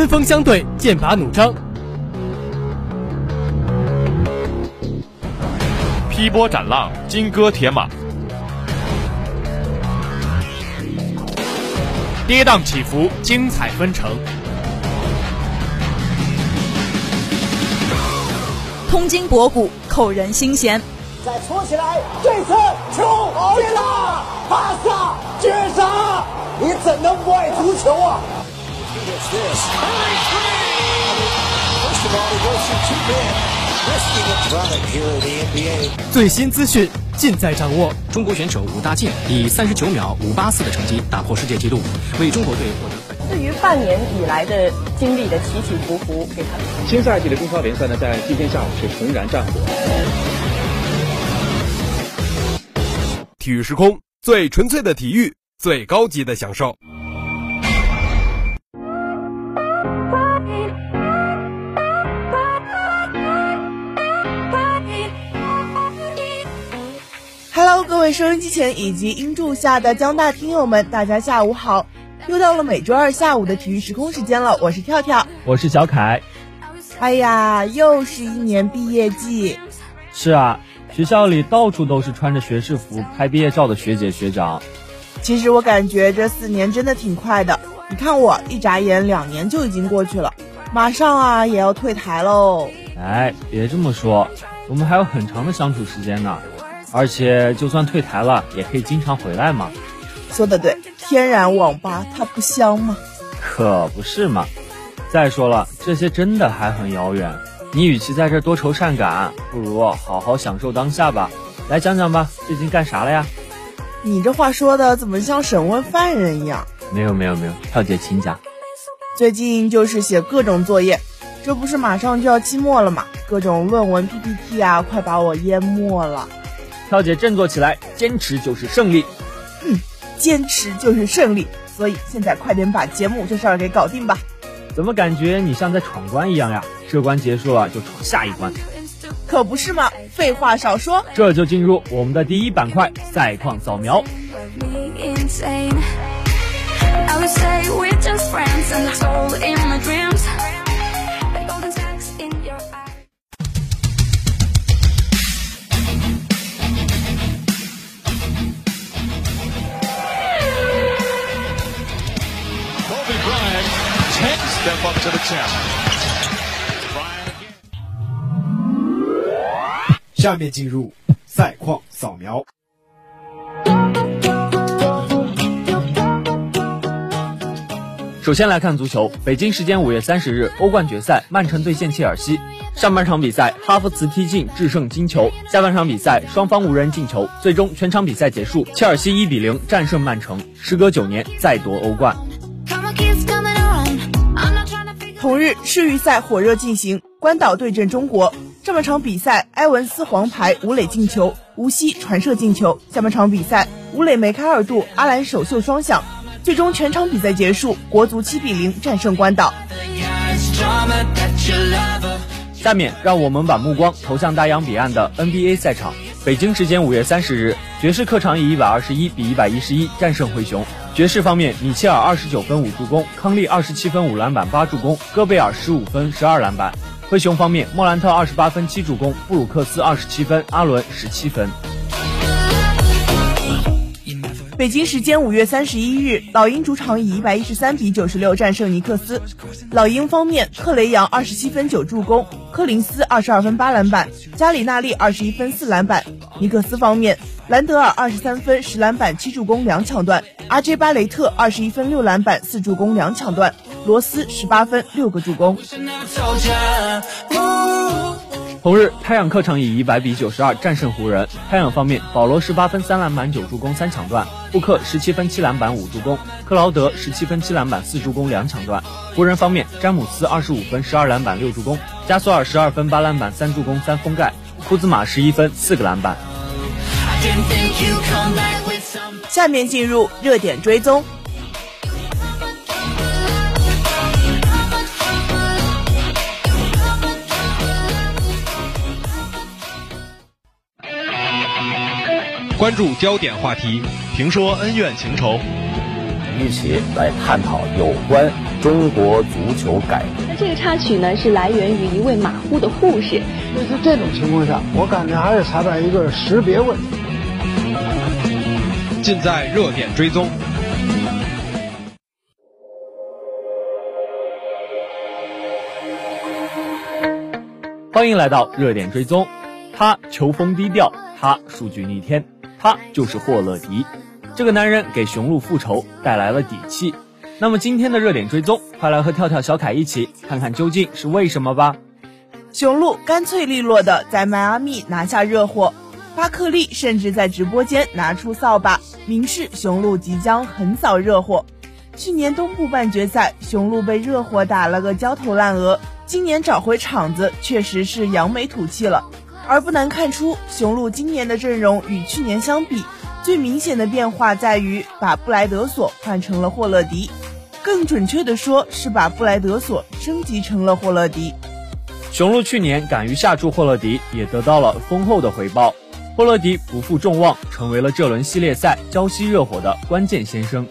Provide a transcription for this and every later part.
针锋相对，剑拔弩张，劈波斩浪，金戈铁马，跌宕起伏，精彩纷呈。通经博古，扣人心弦。再搓起来，这次球进了！巴萨绝杀！你怎能不爱足球啊？最新资讯尽在掌握。中国选手武大靖以三十九秒五八四的成绩打破世界纪录，为中国队获得。对于半年以来的经历的起起伏伏，给他新赛季的中超联赛呢，在今天下午是重燃战火。体育时空，最纯粹的体育，最高级的享受。位收音机前以及音柱下的江大听友们，大家下午好！又到了每周二下午的体育时空时间了，我是跳跳，我是小凯。哎呀，又是一年毕业季。是啊。学校里到处都是穿着学士服拍毕业照的学姐学长。其实我感觉这四年真的挺快的，你看我一眨眼两年就已经过去了，马上啊也要退台喽。哎，别这么说，我们还有很长的相处时间呢。而且就算退台了，也可以经常回来嘛。说的对，天然网吧它不香吗？可不是嘛。再说了，这些真的还很遥远。你与其在这多愁善感，不如好好享受当下吧。来讲讲吧，最近干啥了呀？你这话说的怎么像审问犯人一样？没有没有没有，跳姐请讲。最近就是写各种作业，这不是马上就要期末了吗？各种论文 PPT 啊，快把我淹没了。跳姐振作起来，坚持就是胜利。嗯，坚持就是胜利。所以现在快点把节目这事儿给搞定吧。怎么感觉你像在闯关一样呀？这关结束了就闯下一关，可不是吗？废话少说，这就进入我们的第一板块——赛况扫描。下面进入赛况扫描。首先来看足球，北京时间五月三十日，欧冠决赛，曼城对线切尔西。上半场比赛，哈弗茨踢进制胜金球。下半场比赛，双方无人进球，最终全场比赛结束，切尔西一比零战胜曼城，时隔九年再夺欧冠。同日，世预赛火热进行，关岛对阵中国。上半场比赛，埃文斯黄牌，吴磊进球，吴曦传射进球。下半场比赛，吴磊梅开二度，阿兰首秀双响。最终全场比赛结束，国足七比零战胜关岛。下面让我们把目光投向大洋彼岸的 NBA 赛场。北京时间五月三十日，爵士客场以一百二十一比一百一十一战胜灰熊。爵士方面，米切尔二十九分五助攻，康利二十七分五篮板八助攻，戈贝尔十五分十二篮板。灰熊方面，莫兰特二十八分七助攻，布鲁克斯二十七分，阿伦十七分。北京时间五月三十一日，老鹰主场以一百一十三比九十六战胜尼克斯。老鹰方面，克雷杨二十七分九助攻，柯林斯二十二分八篮板，加里纳利二十一分四篮板。尼克斯方面，兰德尔二十三分十篮板七助攻两抢断，阿 J 巴雷特二十一分六篮板四助攻两抢断，罗斯十八分六个助攻。同日，太阳客场以一百比九十二战胜湖人。太阳方面，保罗十八分三篮板九助攻三抢断，布克十七分七篮板五助攻，克劳德十七分七篮板四助攻两抢断。湖人方面，詹姆斯二十五分十二篮板六助攻，加索尔十二分八篮板三助攻三封盖，库兹马十一分四个篮板。下面进入热点追踪。关注焦点话题，评说恩怨情仇。一起来探讨有关中国足球改革。那这个插曲呢，是来源于一位马虎的护士。就是这种情况下，我感觉还是裁判一个识别问题。尽在热点追踪。欢迎来到热点追踪。他球风低调，他数据逆天，他就是霍勒迪。这个男人给雄鹿复仇带来了底气。那么今天的热点追踪，快来和跳跳小凯一起看看究竟是为什么吧。雄鹿干脆利落的在迈阿密拿下热火，巴克利甚至在直播间拿出扫把，明示雄鹿即将横扫热火。去年东部半决赛，雄鹿被热火打了个焦头烂额。今年找回场子，确实是扬眉吐气了。而不难看出，雄鹿今年的阵容与去年相比，最明显的变化在于把布莱德索换成了霍勒迪，更准确的说是把布莱德索升级成了霍勒迪。雄鹿去年敢于下注霍勒迪，也得到了丰厚的回报。霍勒迪不负众望，成为了这轮系列赛交西热火的关键先生。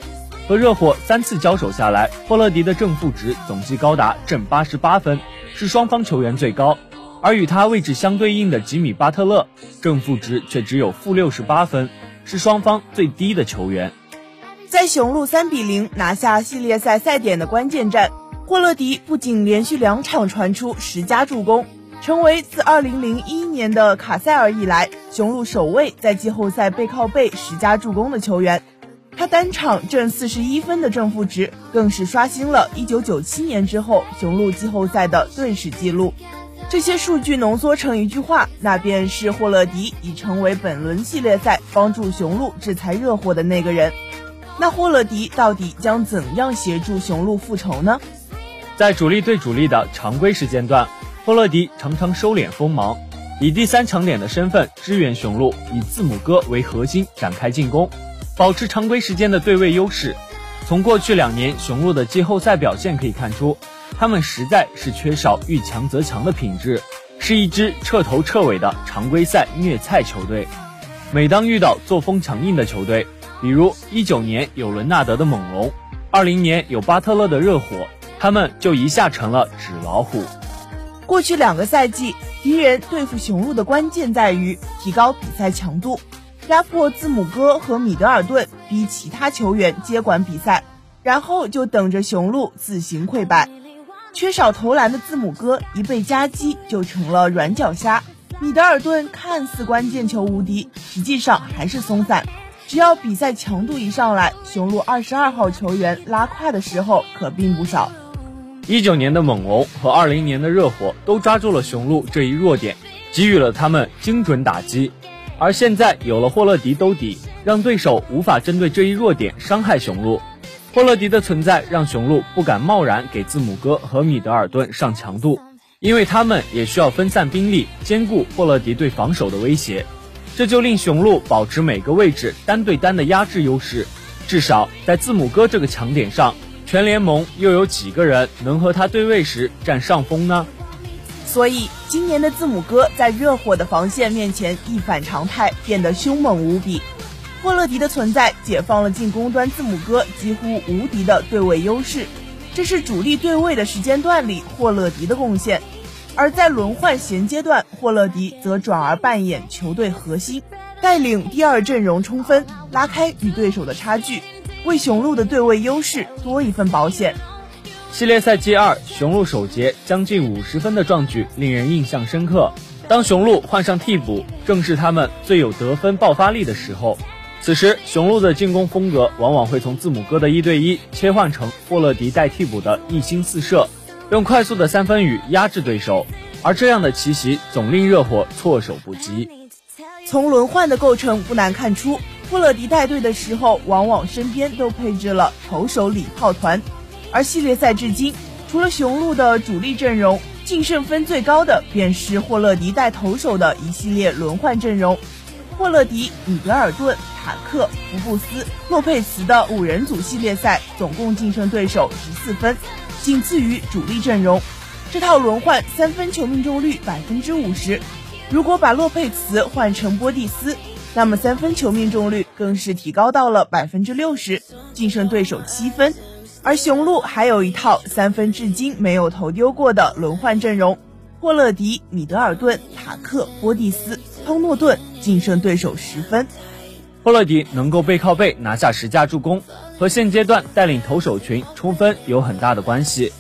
和热火三次交手下来，霍勒迪的正负值总计高达正八十八分，是双方球员最高。而与他位置相对应的吉米巴特勒，正负值却只有负六十八分，是双方最低的球员。在雄鹿三比零拿下系列赛赛点的关键战，霍勒迪不仅连续两场传出十加助攻，成为自二零零一年的卡塞尔以来，雄鹿首位在季后赛背靠背十加助攻的球员。他单场正四十一分的正负值，更是刷新了1997年之后雄鹿季后赛的队史纪录。这些数据浓缩成一句话，那便是霍勒迪已成为本轮系列赛帮助雄鹿制裁热火的那个人。那霍勒迪到底将怎样协助雄鹿复仇呢？在主力对主力的常规时间段，霍勒迪常常收敛锋芒，以第三强点的身份支援雄鹿，以字母哥为核心展开进攻。保持常规时间的对位优势，从过去两年雄鹿的季后赛表现可以看出，他们实在是缺少遇强则强的品质，是一支彻头彻尾的常规赛虐菜球队。每当遇到作风强硬的球队，比如一九年有伦纳德的猛龙，二零年有巴特勒的热火，他们就一下成了纸老虎。过去两个赛季，敌人对付雄鹿的关键在于提高比赛强度。压迫字母哥和米德尔顿，逼其他球员接管比赛，然后就等着雄鹿自行溃败。缺少投篮的字母哥一被夹击就成了软脚虾，米德尔顿看似关键球无敌，实际上还是松散。只要比赛强度一上来，雄鹿二十二号球员拉胯的时候可并不少。一九年的猛龙和二零年的热火都抓住了雄鹿这一弱点，给予了他们精准打击。而现在有了霍勒迪兜底，让对手无法针对这一弱点伤害雄鹿。霍勒迪的存在让雄鹿不敢贸然给字母哥和米德尔顿上强度，因为他们也需要分散兵力，兼顾霍勒迪对防守的威胁。这就令雄鹿保持每个位置单对单的压制优势。至少在字母哥这个强点上，全联盟又有几个人能和他对位时占上风呢？所以，今年的字母哥在热火的防线面前一反常态，变得凶猛无比。霍勒迪的存在解放了进攻端字母哥几乎无敌的对位优势，这是主力对位的时间段里霍勒迪的贡献。而在轮换衔接段，霍勒迪则转而扮演球队核心，带领第二阵容冲分，拉开与对手的差距，为雄鹿的对位优势多一份保险。系列赛季二，雄鹿首节将近五十分的壮举令人印象深刻。当雄鹿换上替补，正是他们最有得分爆发力的时候。此时，雄鹿的进攻风格往往会从字母哥的一对一切换成霍勒迪带替补的一星四射，用快速的三分雨压制对手。而这样的奇袭总令热火措手不及。从轮换的构成不难看出，霍勒迪带队的时候，往往身边都配置了投手礼炮团。而系列赛至今，除了雄鹿的主力阵容，净胜分最高的便是霍勒迪带头手的一系列轮换阵容。霍勒迪、米德尔顿、塔克、福布斯、洛佩茨的五人组系列赛总共净胜对手十四分，仅次于主力阵容。这套轮换三分球命中率百分之五十。如果把洛佩茨换成波蒂斯，那么三分球命中率更是提高到了百分之六十，净胜对手七分。而雄鹿还有一套三分至今没有投丢过的轮换阵容：霍勒迪、米德尔顿、塔克、波蒂斯、康诺顿，净胜对手十分。霍勒迪能够背靠背拿下十架助攻，和现阶段带领投手群冲分有很大的关系，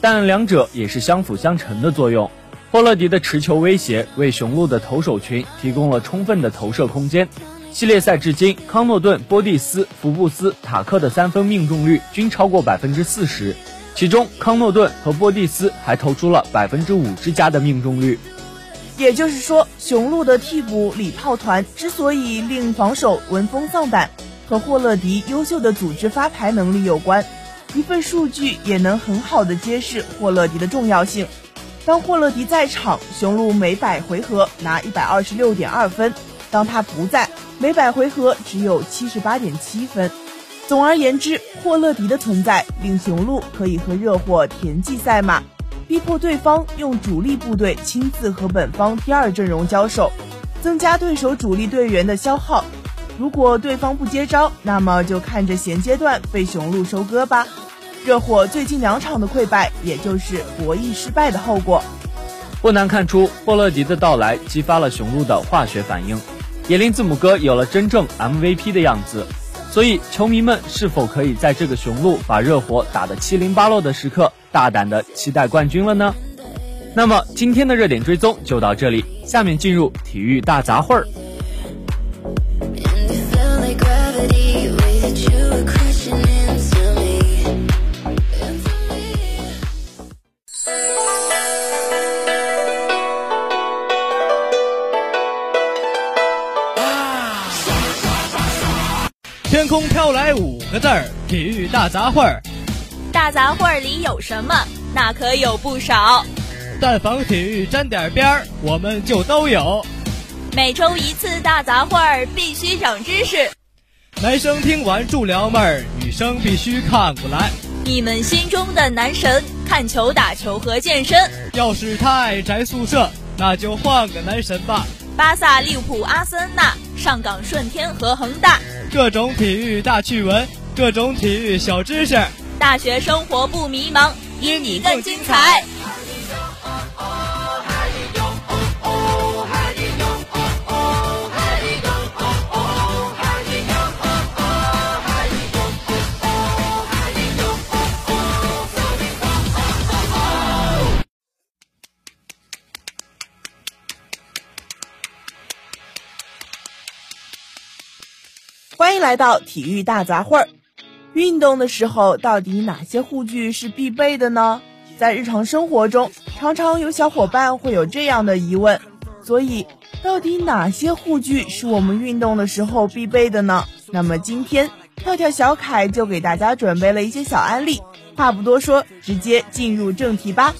但两者也是相辅相成的作用。霍勒迪的持球威胁为雄鹿的投手群提供了充分的投射空间。系列赛至今，康诺顿、波蒂斯、福布斯、塔克的三分命中率均超过百分之四十，其中康诺顿和波蒂斯还投出了百分之五之加的命中率。也就是说，雄鹿的替补礼炮团之所以令防守闻风丧胆，和霍勒迪优秀的组织发牌能力有关。一份数据也能很好的揭示霍勒迪的重要性。当霍勒迪在场，雄鹿每百回合拿一百二十六点二分；当他不在，每百回合只有七十八点七分。总而言之，霍勒迪的存在令雄鹿可以和热火田忌赛马，逼迫对方用主力部队亲自和本方第二阵容交手，增加对手主力队员的消耗。如果对方不接招，那么就看着现阶段被雄鹿收割吧。热火最近两场的溃败，也就是博弈失败的后果。不难看出，霍勒迪的到来激发了雄鹿的化学反应。也令字母哥有了真正 MVP 的样子，所以球迷们是否可以在这个雄鹿把热火打得七零八落的时刻，大胆的期待冠军了呢？那么今天的热点追踪就到这里，下面进入体育大杂烩儿。个字儿：体育大杂烩儿。大杂烩儿里有什么？那可有不少。但凡体育沾点边儿，我们就都有。每周一次大杂烩儿，必须长知识。男生听完助撩妹儿，女生必须看过来。你们心中的男神，看球、打球和健身。要是他爱宅宿舍，那就换个男神吧。巴萨、利物浦、阿森纳，上港、顺天和恒大。各种体育大趣闻，各种体育小知识，大学生活不迷茫，因你更精彩。欢迎来到体育大杂烩儿。运动的时候，到底哪些护具是必备的呢？在日常生活中，常常有小伙伴会有这样的疑问。所以，到底哪些护具是我们运动的时候必备的呢？那么今天，跳跳小凯就给大家准备了一些小案例。话不多说，直接进入正题吧。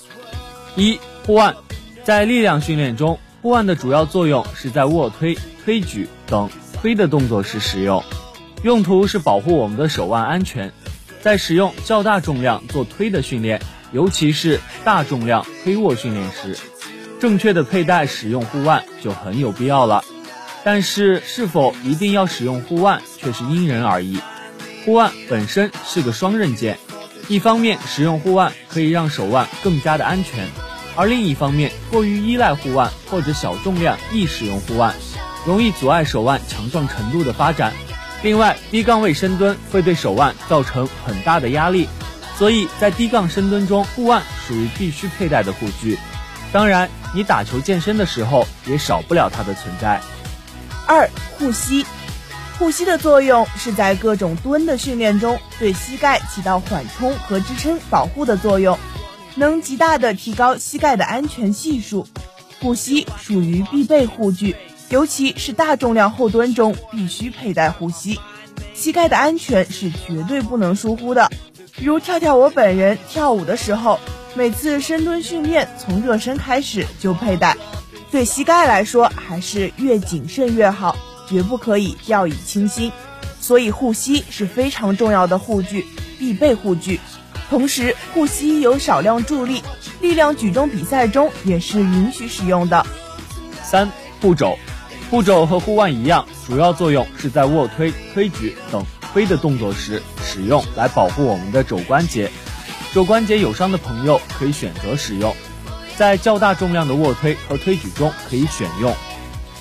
一护腕，在力量训练中，护腕的主要作用是在卧推、推举等。推的动作时使用，用途是保护我们的手腕安全。在使用较大重量做推的训练，尤其是大重量推握训练时，正确的佩戴使用护腕就很有必要了。但是，是否一定要使用护腕，却是因人而异。护腕本身是个双刃剑，一方面使用护腕可以让手腕更加的安全，而另一方面过于依赖护腕或者小重量易使用护腕。容易阻碍手腕强壮程度的发展。另外，低杠位深蹲会对手腕造成很大的压力，所以在低杠深蹲中，护腕属于必须佩戴的护具。当然，你打球健身的时候也少不了它的存在。二、护膝。护膝的作用是在各种蹲的训练中，对膝盖起到缓冲和支撑保护的作用，能极大的提高膝盖的安全系数。护膝属于必备护具。尤其是大重量后蹲中必须佩戴护膝，膝盖的安全是绝对不能疏忽的。如跳跳我本人跳舞的时候，每次深蹲训练从热身开始就佩戴，对膝盖来说还是越谨慎越好，绝不可以掉以轻心。所以护膝是非常重要的护具，必备护具。同时，护膝有少量助力，力量举重比赛中也是允许使用的。三步骤。步骤和护腕一样，主要作用是在卧推、推举等推的动作时使用，来保护我们的肘关节。肘关节有伤的朋友可以选择使用，在较大重量的卧推和推举中可以选用。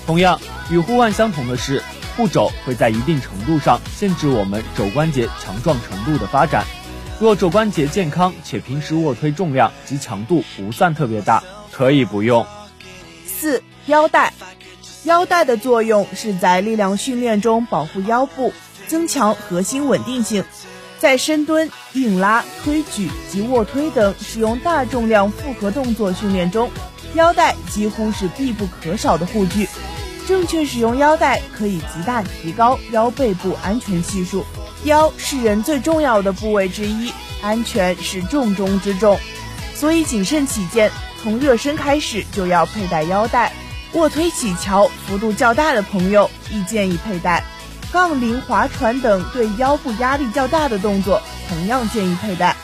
同样，与护腕相同的是，护肘会在一定程度上限制我们肘关节强壮程度的发展。若肘关节健康且平时卧推重量及强度不算特别大，可以不用。四腰带。腰带的作用是在力量训练中保护腰部，增强核心稳定性。在深蹲、硬拉、推举及卧推等使用大重量复合动作训练中，腰带几乎是必不可少的护具。正确使用腰带可以极大提高腰背部安全系数。腰是人最重要的部位之一，安全是重中之重，所以谨慎起见，从热身开始就要佩戴腰带。卧推起桥幅度较大的朋友，亦建议佩戴；杠铃、划船等对腰部压力较大的动作，同样建议佩戴。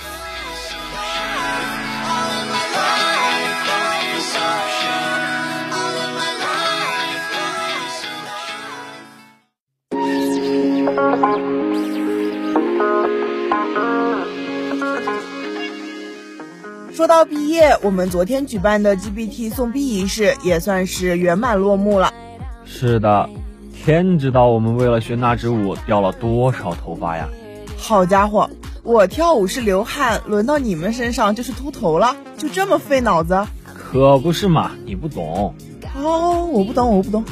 到毕业，我们昨天举办的 GBT 送毕仪式也算是圆满落幕了。是的，天知道我们为了学那支舞掉了多少头发呀！好家伙，我跳舞是流汗，轮到你们身上就是秃头了，就这么费脑子？可不是嘛，你不懂。哦，我不懂，我不懂。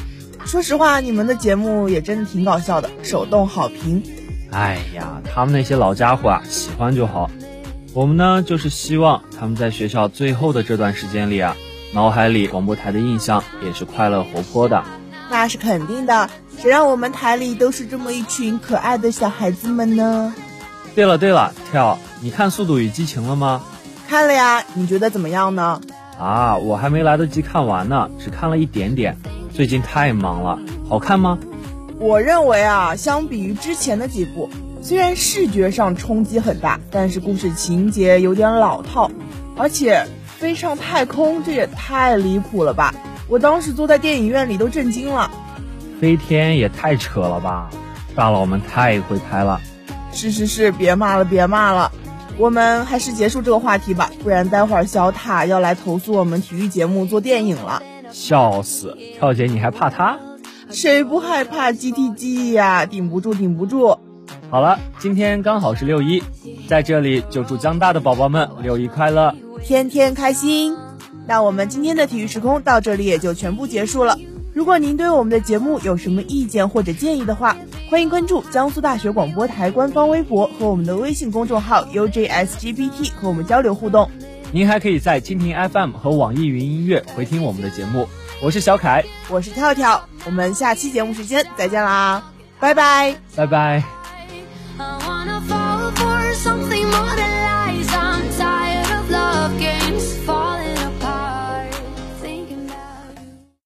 说实话，你们的节目也真的挺搞笑的，手动好评。哎呀，他们那些老家伙啊，喜欢就好。我们呢，就是希望他们在学校最后的这段时间里啊，脑海里广播台的印象也是快乐活泼的。那是肯定的，谁让我们台里都是这么一群可爱的小孩子们呢？对了对了，跳，你看《速度与激情》了吗？看了呀，你觉得怎么样呢？啊，我还没来得及看完呢，只看了一点点。最近太忙了，好看吗？我认为啊，相比于之前的几部。虽然视觉上冲击很大，但是故事情节有点老套，而且飞上太空这也太离谱了吧！我当时坐在电影院里都震惊了。飞天也太扯了吧！大佬们太会拍了。是是是，别骂了别骂了，我们还是结束这个话题吧，不然待会儿小塔要来投诉我们体育节目做电影了。笑死，跳姐你还怕他？谁不害怕 GTG 呀？顶不住顶不住。好了，今天刚好是六一，在这里就祝江大的宝宝们六一快乐，天天开心。那我们今天的体育时空到这里也就全部结束了。如果您对我们的节目有什么意见或者建议的话，欢迎关注江苏大学广播台官方微博和我们的微信公众号 UJSGBT 和我们交流互动。您还可以在蜻蜓 FM 和网易云音乐回听我们的节目。我是小凯，我是跳跳，我们下期节目时间再见啦，拜拜，拜拜。nothing more than